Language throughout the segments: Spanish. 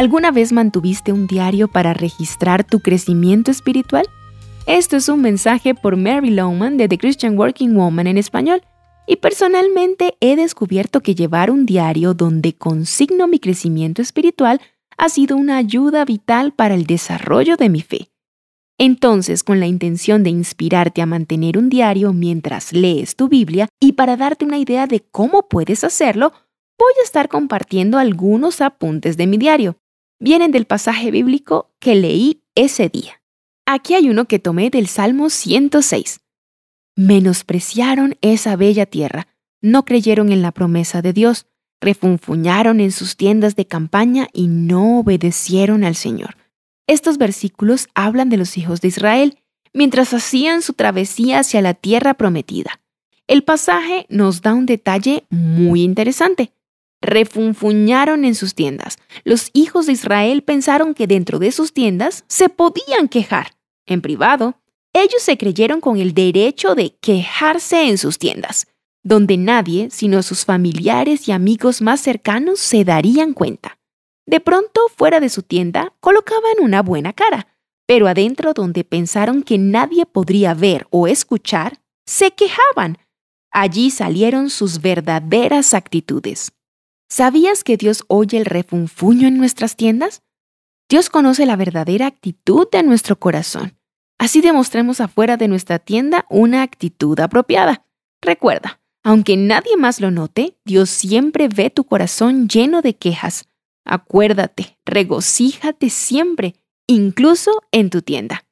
¿Alguna vez mantuviste un diario para registrar tu crecimiento espiritual? Esto es un mensaje por Mary Lowman de The Christian Working Woman en español. Y personalmente he descubierto que llevar un diario donde consigno mi crecimiento espiritual ha sido una ayuda vital para el desarrollo de mi fe. Entonces, con la intención de inspirarte a mantener un diario mientras lees tu Biblia y para darte una idea de cómo puedes hacerlo, voy a estar compartiendo algunos apuntes de mi diario. Vienen del pasaje bíblico que leí ese día. Aquí hay uno que tomé del Salmo 106. Menospreciaron esa bella tierra, no creyeron en la promesa de Dios, refunfuñaron en sus tiendas de campaña y no obedecieron al Señor. Estos versículos hablan de los hijos de Israel mientras hacían su travesía hacia la tierra prometida. El pasaje nos da un detalle muy interesante. Refunfuñaron en sus tiendas. Los hijos de Israel pensaron que dentro de sus tiendas se podían quejar. En privado, ellos se creyeron con el derecho de quejarse en sus tiendas, donde nadie, sino sus familiares y amigos más cercanos, se darían cuenta. De pronto, fuera de su tienda, colocaban una buena cara, pero adentro donde pensaron que nadie podría ver o escuchar, se quejaban. Allí salieron sus verdaderas actitudes. ¿Sabías que Dios oye el refunfuño en nuestras tiendas? Dios conoce la verdadera actitud de nuestro corazón. Así demostremos afuera de nuestra tienda una actitud apropiada. Recuerda, aunque nadie más lo note, Dios siempre ve tu corazón lleno de quejas, Acuérdate, regocíjate siempre, incluso en tu tienda.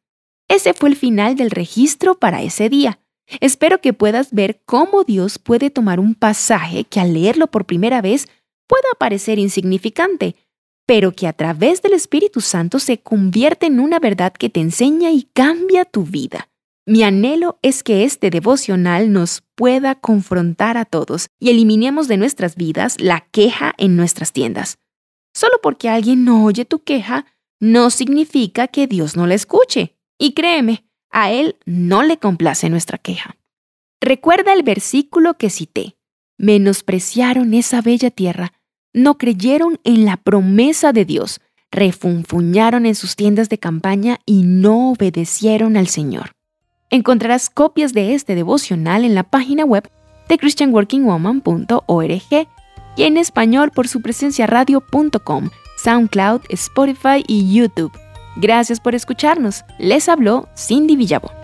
Ese fue el final del registro para ese día. Espero que puedas ver cómo Dios puede tomar un pasaje que al leerlo por primera vez pueda parecer insignificante, pero que a través del Espíritu Santo se convierte en una verdad que te enseña y cambia tu vida. Mi anhelo es que este devocional nos pueda confrontar a todos y eliminemos de nuestras vidas la queja en nuestras tiendas. Solo porque alguien no oye tu queja, no significa que Dios no la escuche. Y créeme, a Él no le complace nuestra queja. Recuerda el versículo que cité. Menospreciaron esa bella tierra, no creyeron en la promesa de Dios, refunfuñaron en sus tiendas de campaña y no obedecieron al Señor. Encontrarás copias de este devocional en la página web de christianworkingwoman.org y en español por su presencia radio.com, SoundCloud, Spotify y YouTube. Gracias por escucharnos. Les habló Cindy Villabón.